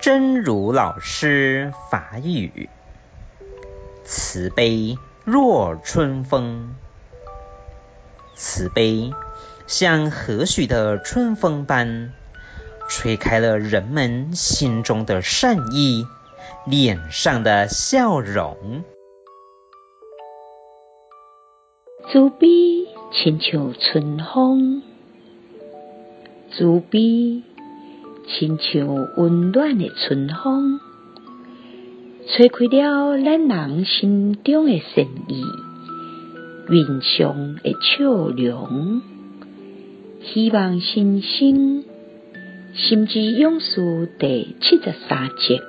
真如老师法语：慈悲若春风，慈悲像和煦的春风般，吹开了人们心中的善意，脸上的笑容。慈悲亲像春风，慈悲亲像温暖的春风，吹开了咱人心中的善意，云上的笑容。希望新生心之勇士第七十三集。